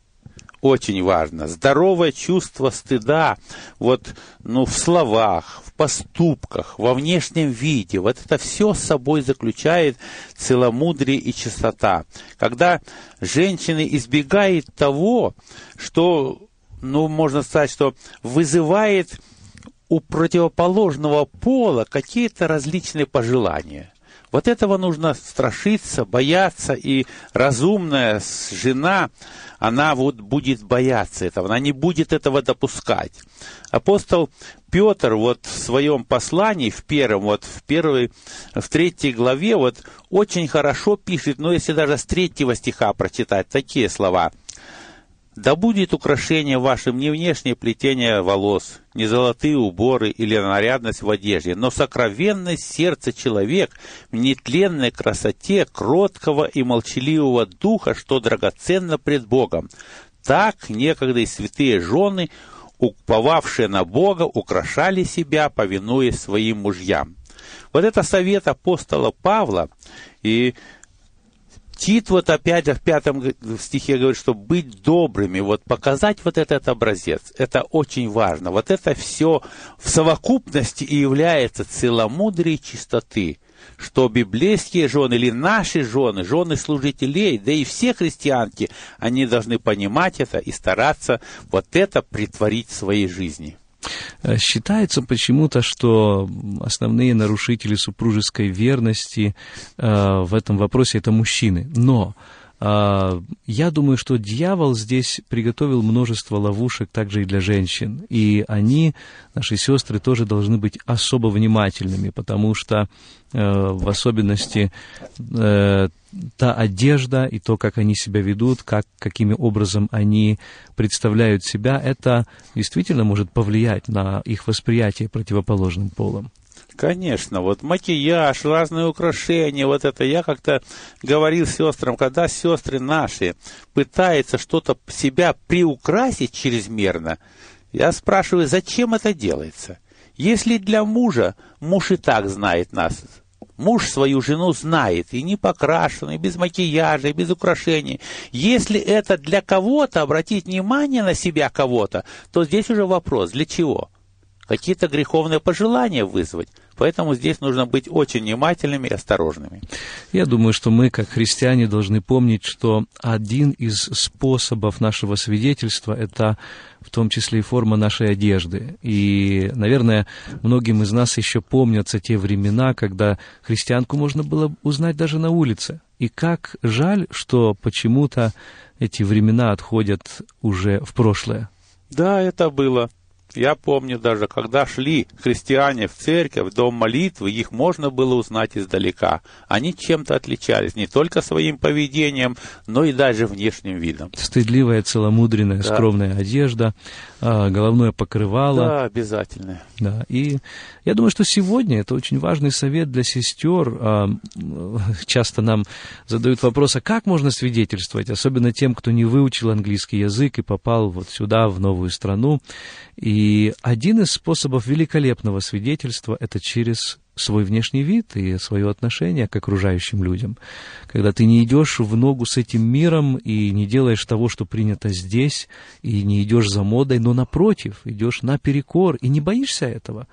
очень важно. Здоровое чувство стыда, вот, ну, в словах, в поступках, во внешнем виде. Вот это все с собой заключает целомудрие и чистота. Когда женщины избегают того, что, ну, можно сказать, что вызывает у противоположного пола какие-то различные пожелания – вот этого нужно страшиться, бояться, и разумная жена, она вот будет бояться этого, она не будет этого допускать. Апостол Петр вот в своем послании, в первом, вот в первой, в третьей главе, вот очень хорошо пишет, но если даже с третьего стиха прочитать такие слова – да будет украшение вашим не внешнее плетение волос, не золотые уборы или нарядность в одежде, но сокровенность сердца человек в нетленной красоте кроткого и молчаливого духа, что драгоценно пред Богом. Так некогда и святые жены, уповавшие на Бога, украшали себя, повинуясь своим мужьям. Вот это совет апостола Павла, и Тит вот опять в пятом стихе говорит, что быть добрыми, вот показать вот этот образец, это очень важно. Вот это все в совокупности и является целомудрием чистоты, что библейские жены или наши жены, жены служителей, да и все христианки, они должны понимать это и стараться вот это притворить в своей жизни. Э, считается почему-то, что основные нарушители супружеской верности э, в этом вопросе это мужчины. Но я думаю, что дьявол здесь приготовил множество ловушек также и для женщин. И они, наши сестры, тоже должны быть особо внимательными, потому что э, в особенности э, та одежда и то, как они себя ведут, как, какими образом они представляют себя, это действительно может повлиять на их восприятие противоположным полом. Конечно, вот макияж, разные украшения, вот это я как-то говорил сестрам, когда сестры наши пытаются что-то себя приукрасить чрезмерно, я спрашиваю, зачем это делается? Если для мужа, муж и так знает нас, муж свою жену знает, и не покрашенный, без макияжа, и без украшений. Если это для кого-то, обратить внимание на себя кого-то, то здесь уже вопрос, для чего? Какие-то греховные пожелания вызвать? Поэтому здесь нужно быть очень внимательными и осторожными. Я думаю, что мы, как христиане, должны помнить, что один из способов нашего свидетельства – это в том числе и форма нашей одежды. И, наверное, многим из нас еще помнятся те времена, когда христианку можно было узнать даже на улице. И как жаль, что почему-то эти времена отходят уже в прошлое. Да, это было. Я помню даже, когда шли христиане в церковь, в дом молитвы, их можно было узнать издалека. Они чем-то отличались, не только своим поведением, но и даже внешним видом. Стыдливая, целомудренная, да. скромная одежда, а, головное покрывало. Да, обязательно. Да, и я думаю, что сегодня это очень важный совет для сестер. А, часто нам задают вопрос, а как можно свидетельствовать, особенно тем, кто не выучил английский язык и попал вот сюда, в новую страну. И один из способов великолепного свидетельства – это через свой внешний вид и свое отношение к окружающим людям. Когда ты не идешь в ногу с этим миром и не делаешь того, что принято здесь, и не идешь за модой, но напротив, идешь наперекор и не боишься этого.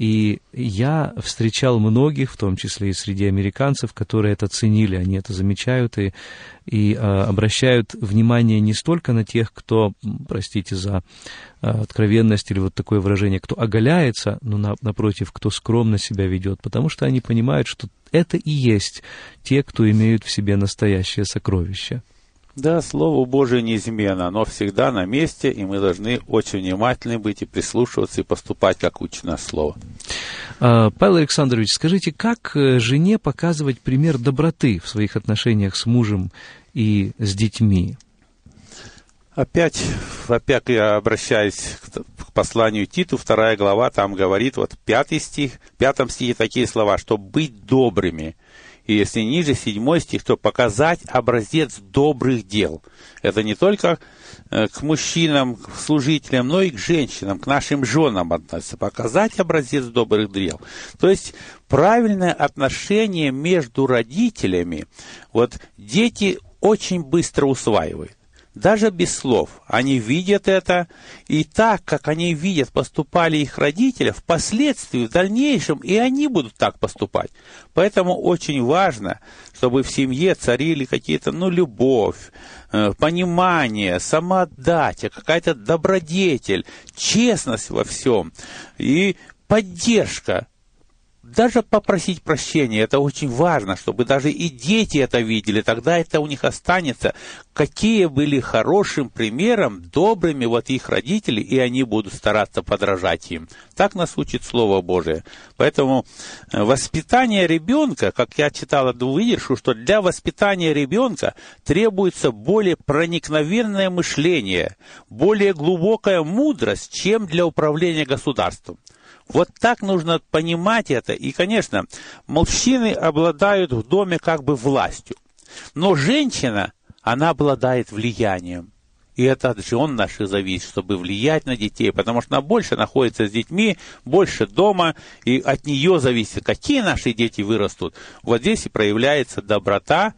И я встречал многих, в том числе и среди американцев, которые это ценили, они это замечают и, и а, обращают внимание не столько на тех, кто, простите за а, откровенность или вот такое выражение, кто оголяется, но на, напротив, кто скромно себя ведет, потому что они понимают, что это и есть те, кто имеют в себе настоящее сокровище. Да, Слово Божие неизменно, оно всегда на месте, и мы должны очень внимательны быть и прислушиваться, и поступать, как учит нас Слово. А, Павел Александрович, скажите, как э, жене показывать пример доброты в своих отношениях с мужем и с детьми? Опять, опять я обращаюсь к посланию Титу, вторая глава, там говорит, вот пятый стих, в пятом стихе такие слова, что быть добрыми – и если ниже седьмой стих, то показать образец добрых дел. Это не только э, к мужчинам, к служителям, но и к женщинам, к нашим женам относится. Показать образец добрых дел. То есть правильное отношение между родителями, вот дети очень быстро усваивают. Даже без слов. Они видят это, и так, как они видят, поступали их родители, впоследствии, в дальнейшем, и они будут так поступать. Поэтому очень важно, чтобы в семье царили какие-то, ну, любовь, э, понимание, самоотдача, какая-то добродетель, честность во всем и поддержка даже попросить прощения, это очень важно, чтобы даже и дети это видели, тогда это у них останется, какие были хорошим примером, добрыми вот их родители, и они будут стараться подражать им. Так нас учит Слово Божие. Поэтому э, воспитание ребенка, как я читал одну выдержку, что для воспитания ребенка требуется более проникновенное мышление, более глубокая мудрость, чем для управления государством. Вот так нужно понимать это. И, конечно, мужчины обладают в доме как бы властью. Но женщина, она обладает влиянием. И это от жен наших зависит, чтобы влиять на детей, потому что она больше находится с детьми, больше дома, и от нее зависит, какие наши дети вырастут. Вот здесь и проявляется доброта,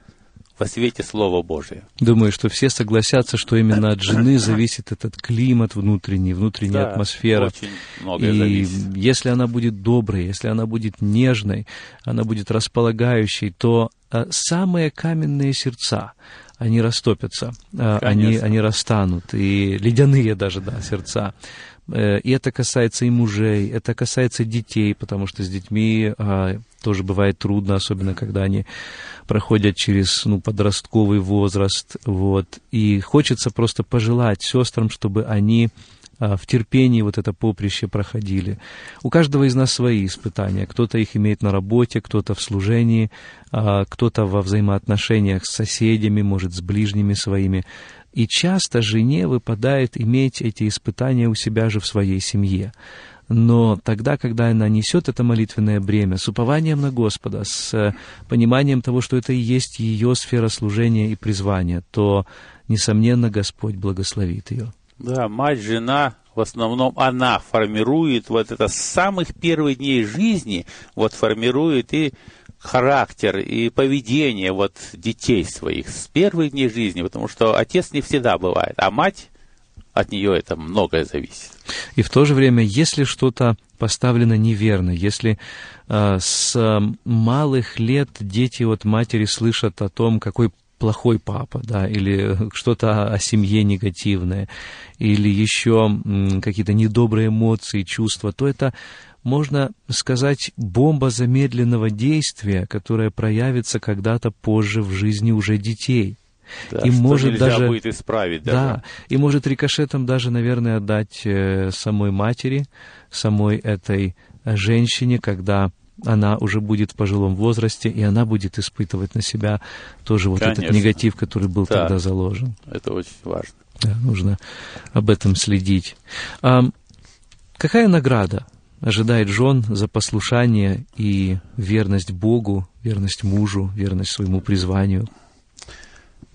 во свете Слова Божия. Думаю, что все согласятся, что именно от жены зависит этот климат внутренний, внутренняя Да, атмосфера. очень многое И зависит. если она будет доброй, если она будет нежной, она будет располагающей, то а, самые каменные сердца, они растопятся, а, они, они растанут, и ледяные даже, да, сердца. Э, И это касается и мужей, это касается детей, потому что с детьми а, тоже бывает трудно, особенно когда они проходят через ну, подростковый возраст. Вот. И хочется просто пожелать сестрам, чтобы они а, в терпении вот это поприще проходили. У каждого из нас свои испытания. Кто-то их имеет на работе, кто-то в служении, а, кто-то во взаимоотношениях с соседями, может, с ближними своими. И часто жене выпадает иметь эти испытания у себя же в своей семье. Но тогда, когда она несет это молитвенное бремя с упованием на Господа, с э, пониманием того, что это и есть ее сфера служения и призвания, то, несомненно, Господь благословит ее. Да, мать, жена, в основном она формирует вот это с самых первых дней жизни, вот формирует и характер, и поведение вот детей своих с первых дней жизни, потому что отец не всегда бывает, а мать, от нее это многое зависит. И в то же время, если что-то поставлено неверно, если э, с э, малых лет дети от матери слышат о том, какой плохой папа, да, или что-то о семье негативное, или еще какие-то недобрые эмоции, чувства, то это можно сказать, бомба замедленного действия, которая проявится когда-то позже в жизни уже детей. Да, И что может даже- будет исправить Да, даже. и может рикошетом даже, наверное, отдать э, самой матери, самой этой женщине, когда она уже будет в пожилом возрасте, и она будет испытывать на себя тоже вот этот Конечно. негатив, который был Да. тогда заложен. Это очень важно. Да, нужно об этом следить. А, какая награда ожидает жен за послушание и верность Богу, верность мужу, верность своему призванию?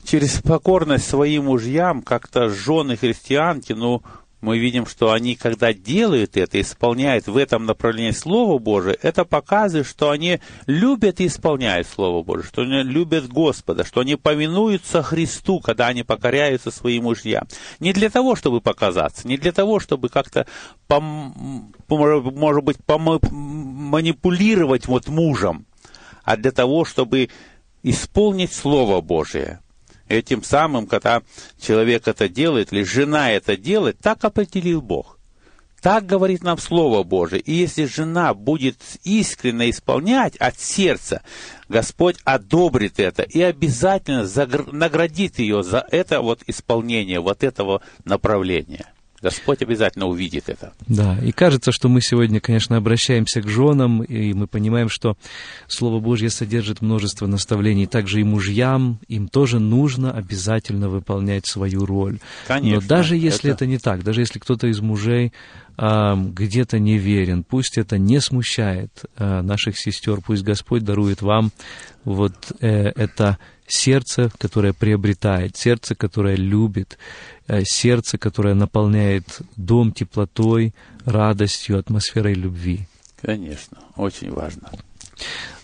Через покорность своим мужьям, как-то жены христианки, ну, мы видим, что они, когда делают это, исполняют в этом направлении Слово Божие, это показывает, что они любят и исполняют Слово Божие, что они любят Господа, что они повинуются Христу, когда они покоряются своим мужьям. Не для того, чтобы показаться, не для того, чтобы как-то, пом- пом- может быть, помо- манипулировать вот мужем, а для того, чтобы исполнить Слово Божие. Этим самым, когда человек это делает, или жена это делает, так определил Бог. Так говорит нам Слово Божие. И если жена будет искренне исполнять от сердца, Господь одобрит это и обязательно наградит ее за это вот исполнение, вот этого направления. Господь обязательно увидит это. Да, и кажется, что мы сегодня, конечно, обращаемся к женам, и мы понимаем, что Слово Божье содержит множество наставлений, также и мужьям, им тоже нужно обязательно выполнять свою роль. Конечно, Но даже если это- это, не так, даже если кто-то из мужей а, где-то не верен, пусть это не смущает а, наших сестер, пусть Господь дарует вам вот э, это сердце, которое приобретает, сердце, которое любит, э, сердце, которое наполняет дом теплотой, радостью, атмосферой любви. Конечно, очень важно.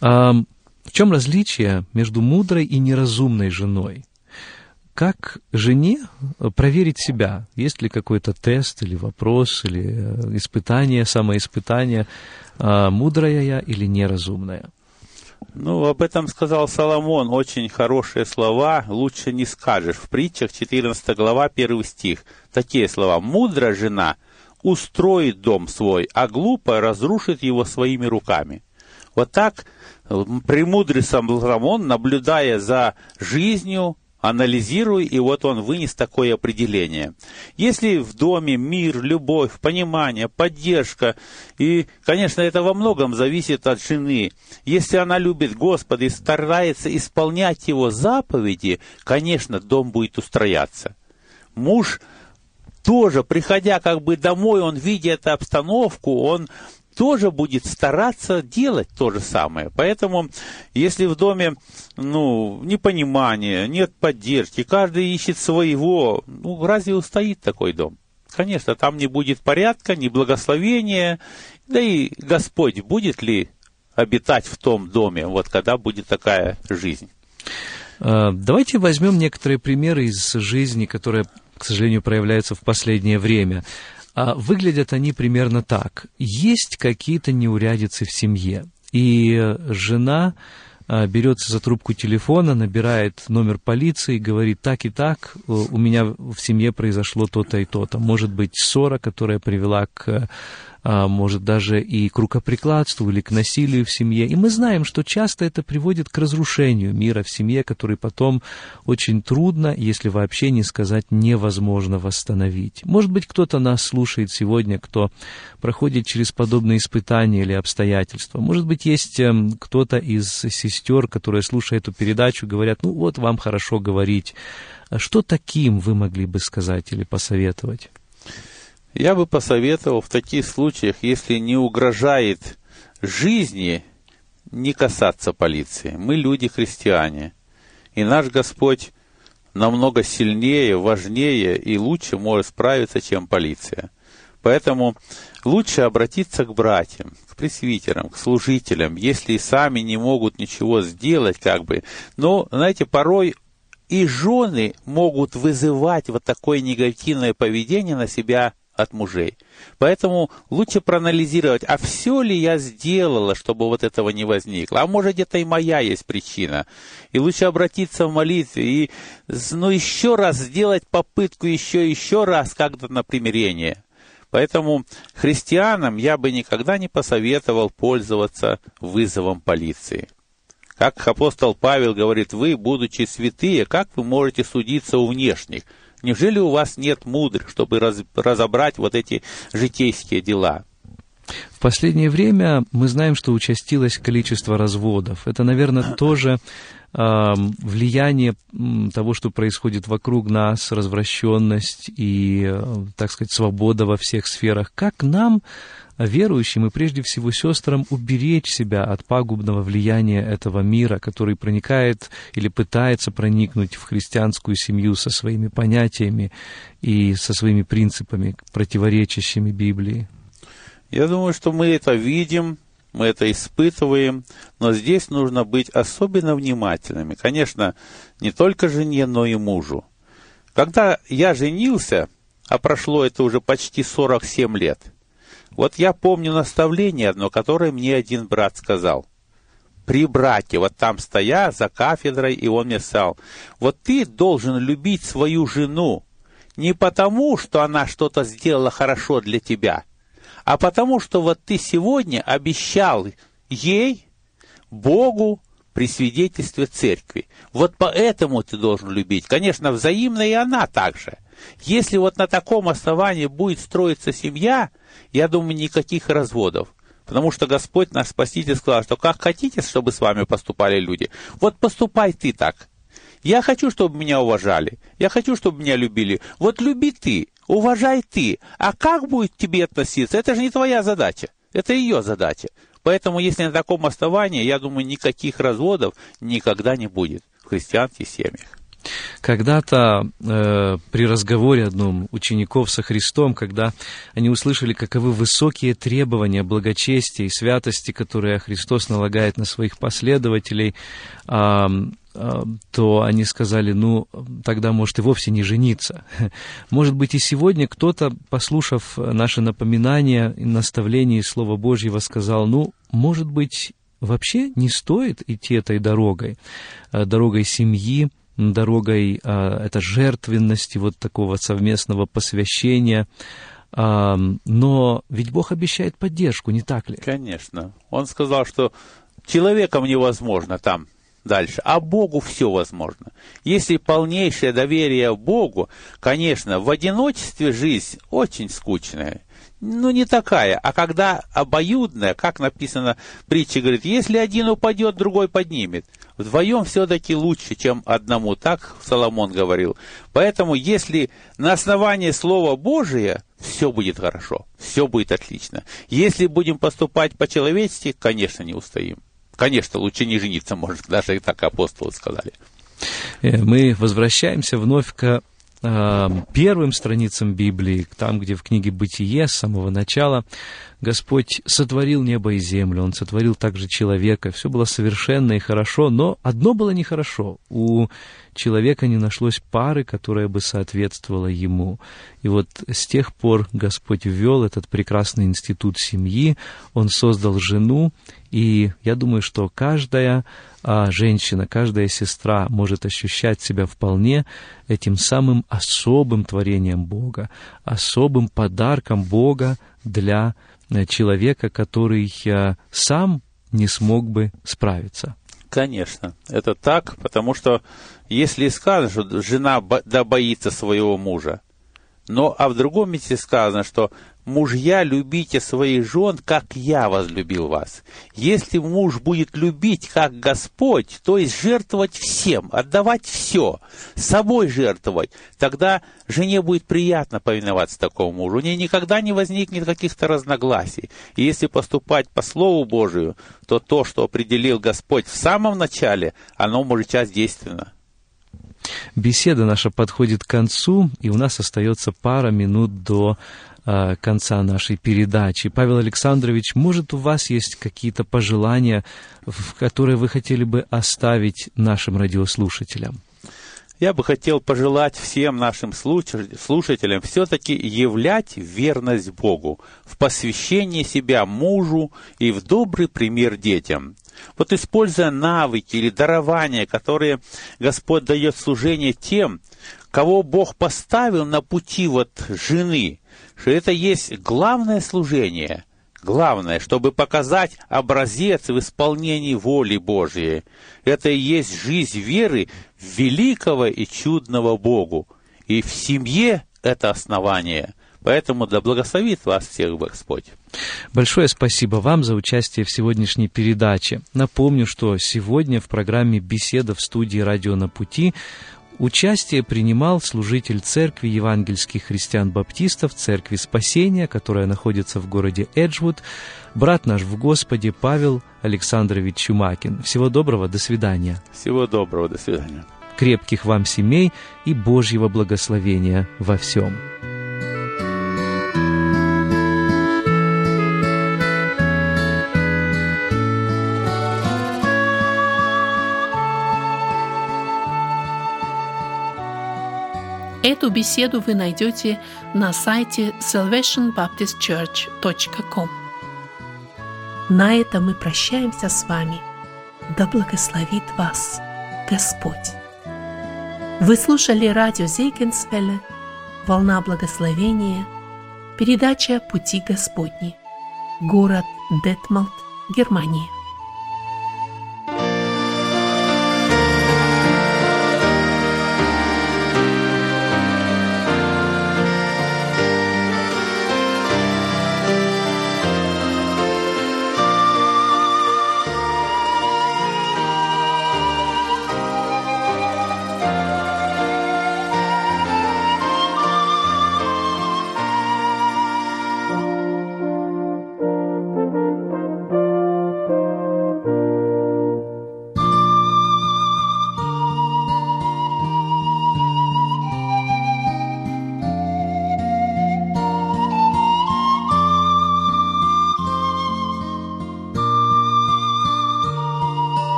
А, в чем различие между мудрой и неразумной женой? как жене проверить себя? Есть ли какой-то тест или вопрос, или э, испытание, самоиспытание, а, мудрая я или неразумная? Ну, об этом сказал Соломон. Очень хорошие слова. Лучше не скажешь. В притчах 14 глава, 1 стих. Такие слова. «Мудрая жена устроит дом свой, а глупая разрушит его своими руками». Вот так премудрый Соломон, наблюдая за жизнью, анализируя, и вот он вынес такое определение. Если в доме мир, любовь, понимание, поддержка, и, конечно, это во многом зависит от жены, если она любит Господа и старается исполнять Его заповеди, конечно, дом будет устрояться. Муж тоже, приходя как бы домой, он, видя эту обстановку, он тоже будет стараться делать то же самое. Поэтому, если в доме ну, непонимание, нет поддержки, каждый ищет своего, ну, разве устоит такой дом? Конечно, там не будет порядка, ни благословения, да и Господь будет ли обитать в том доме, вот когда будет такая жизнь. А, давайте возьмем некоторые примеры из жизни, которые, к сожалению, проявляются в последнее время. А выглядят они примерно так. Есть какие-то неурядицы в семье, и жена а, берется за трубку телефона, набирает номер полиции, говорит так и так, у меня в семье произошло то-то и то-то. Может быть, ссора, которая привела к а, может даже и к рукоприкладству или к насилию в семье. И мы знаем, что часто это приводит к разрушению мира в семье, который потом очень трудно, если вообще не сказать невозможно восстановить. Может быть, кто-то нас слушает сегодня, кто проходит через подобные испытания или обстоятельства. Может быть, есть эм, кто-то из сестер, которые, слушая эту передачу, говорят, ну вот вам хорошо говорить. А что таким вы могли бы сказать или посоветовать? Я бы посоветовал в таких случаях, если не угрожает жизни, не касаться полиции. Мы люди христиане. И наш Господь намного сильнее, важнее и лучше может справиться, чем полиция. Поэтому лучше обратиться к братьям, к пресвитерам, к служителям, если и сами не могут ничего сделать, как бы. Но, знаете, порой и жены могут вызывать вот такое негативное поведение на себя от мужей. Поэтому лучше проанализировать, а все ли я сделала, чтобы вот этого не возникло. А может, где-то и моя есть причина. И лучше обратиться в молитве и ну, еще раз сделать попытку еще еще раз как-то на примирение. Поэтому христианам я бы никогда не посоветовал пользоваться вызовом полиции. Как апостол Павел говорит, вы, будучи святые, как вы можете судиться у внешних? Неужели у вас нет мудрых, чтобы раз, разобрать вот эти житейские дела? В последнее время мы знаем, что участилось количество разводов. Это, наверное, тоже э, влияние того, что происходит вокруг нас, развращенность и, э, так сказать, свобода во всех сферах. Как нам верующим и прежде всего сестрам уберечь себя от пагубного влияния этого мира, который проникает или пытается проникнуть в христианскую семью со своими понятиями и со своими принципами, противоречащими Библии? Я думаю, что мы это видим, мы это испытываем, но здесь нужно быть особенно внимательными. Конечно, не только жене, но и мужу. Когда я женился, а прошло это уже почти 47 лет – вот я помню наставление одно, которое мне один брат сказал. При брате, вот там стоя за кафедрой, и он мне сказал, вот ты должен любить свою жену не потому, что она что-то сделала хорошо для тебя, а потому, что вот ты сегодня обещал ей, Богу, при свидетельстве церкви. Вот поэтому ты должен любить. Конечно, взаимно и она также. Если вот на таком основании будет строиться семья, я думаю, никаких разводов. Потому что Господь наш Спаситель сказал, что как хотите, чтобы с вами поступали люди, вот поступай ты так. Я хочу, чтобы меня уважали. Я хочу, чтобы меня любили. Вот люби ты, уважай ты. А как будет тебе относиться, это же не твоя задача. Это ее задача. Поэтому, если на таком основании, я думаю, никаких разводов никогда не будет в христианских семьях. Когда-то э, при разговоре одном учеников со Христом, когда они услышали, каковы высокие требования благочестия и святости, которые Христос налагает на своих последователей, э, то они сказали, ну, тогда, может, и вовсе не жениться. Может быть, и сегодня кто-то, послушав наше напоминание и наставление из Слова Божьего, сказал, ну, может быть, вообще не стоит идти этой дорогой, а, дорогой семьи, дорогой а, это жертвенности, вот такого совместного посвящения. Но ведь Бог обещает поддержку, не так ли? Конечно. Он сказал, что человеком невозможно там дальше, а Богу все возможно. Если полнейшее доверие Богу, конечно, в одиночестве жизнь очень скучная, ну, не такая, а когда обоюдная, как написано в притче, говорит, если один упадет, другой поднимет. Вдвоем все-таки лучше, чем одному, так Соломон говорил. Поэтому, если на основании Слова Божия, все будет хорошо, все будет отлично. Если будем поступать по-человечески, конечно, не устоим. Конечно, лучше не жениться, может, даже и так апостолы сказали. Э, мы возвращаемся вновь к первым страницам Библии, там, где в книге «Бытие» с самого начала Господь сотворил небо и землю, Он сотворил также человека, все было совершенно и хорошо, но одно было нехорошо. У человека не нашлось пары, которая бы соответствовала ему. И вот с тех пор Господь ввел этот прекрасный институт семьи, Он создал жену, и я думаю, что каждая а, женщина, каждая сестра может ощущать себя вполне этим самым особым творением Бога, особым подарком Бога для э, человека, который а, сам не смог бы справиться. Конечно, это так, потому что если сказано, что жена да боится своего мужа, но а в другом месте сказано, что мужья, любите своих жен, как я возлюбил вас. Если муж будет любить, как Господь, то есть жертвовать всем, отдавать все, собой жертвовать, тогда жене будет приятно повиноваться такому мужу. У нее никогда не возникнет каких-то разногласий. И если поступать по Слову Божию, то то, что определил Господь в самом начале, оно может действенно. Беседа наша подходит к концу, и у нас остается пара минут до э, конца нашей передачи. Павел Александрович, может, у вас есть какие-то пожелания, которые вы хотели бы оставить нашим радиослушателям? Я бы хотел пожелать всем нашим слушателям все-таки являть верность Богу в посвящении себя мужу и в добрый пример детям. Вот используя навыки или дарования, которые Господь дает служение тем, кого Бог поставил на пути вот жены, что это есть главное служение, главное, чтобы показать образец в исполнении воли Божьей. Это и есть жизнь веры в великого и чудного Богу. И в семье это основание – Поэтому да благословит вас всех Господь. Большое спасибо вам за участие в сегодняшней передаче. Напомню, что сегодня в программе «Беседа в студии «Радио на пути» Участие принимал служитель церкви евангельских христиан-баптистов, церкви спасения, которая находится в городе Эджвуд, брат наш в Господе Павел Александрович Чумакин. Всего доброго, до свидания. Всего доброго, до свидания. Крепких вам семей и Божьего благословения во всем. Беседу вы найдете на сайте salvationbaptistchurch.com. На этом мы прощаемся с вами. Да благословит вас Господь. Вы слушали радио Зейгенсвелле «Волна благословения», передача «Пути Господни», город Детмалт, Германия.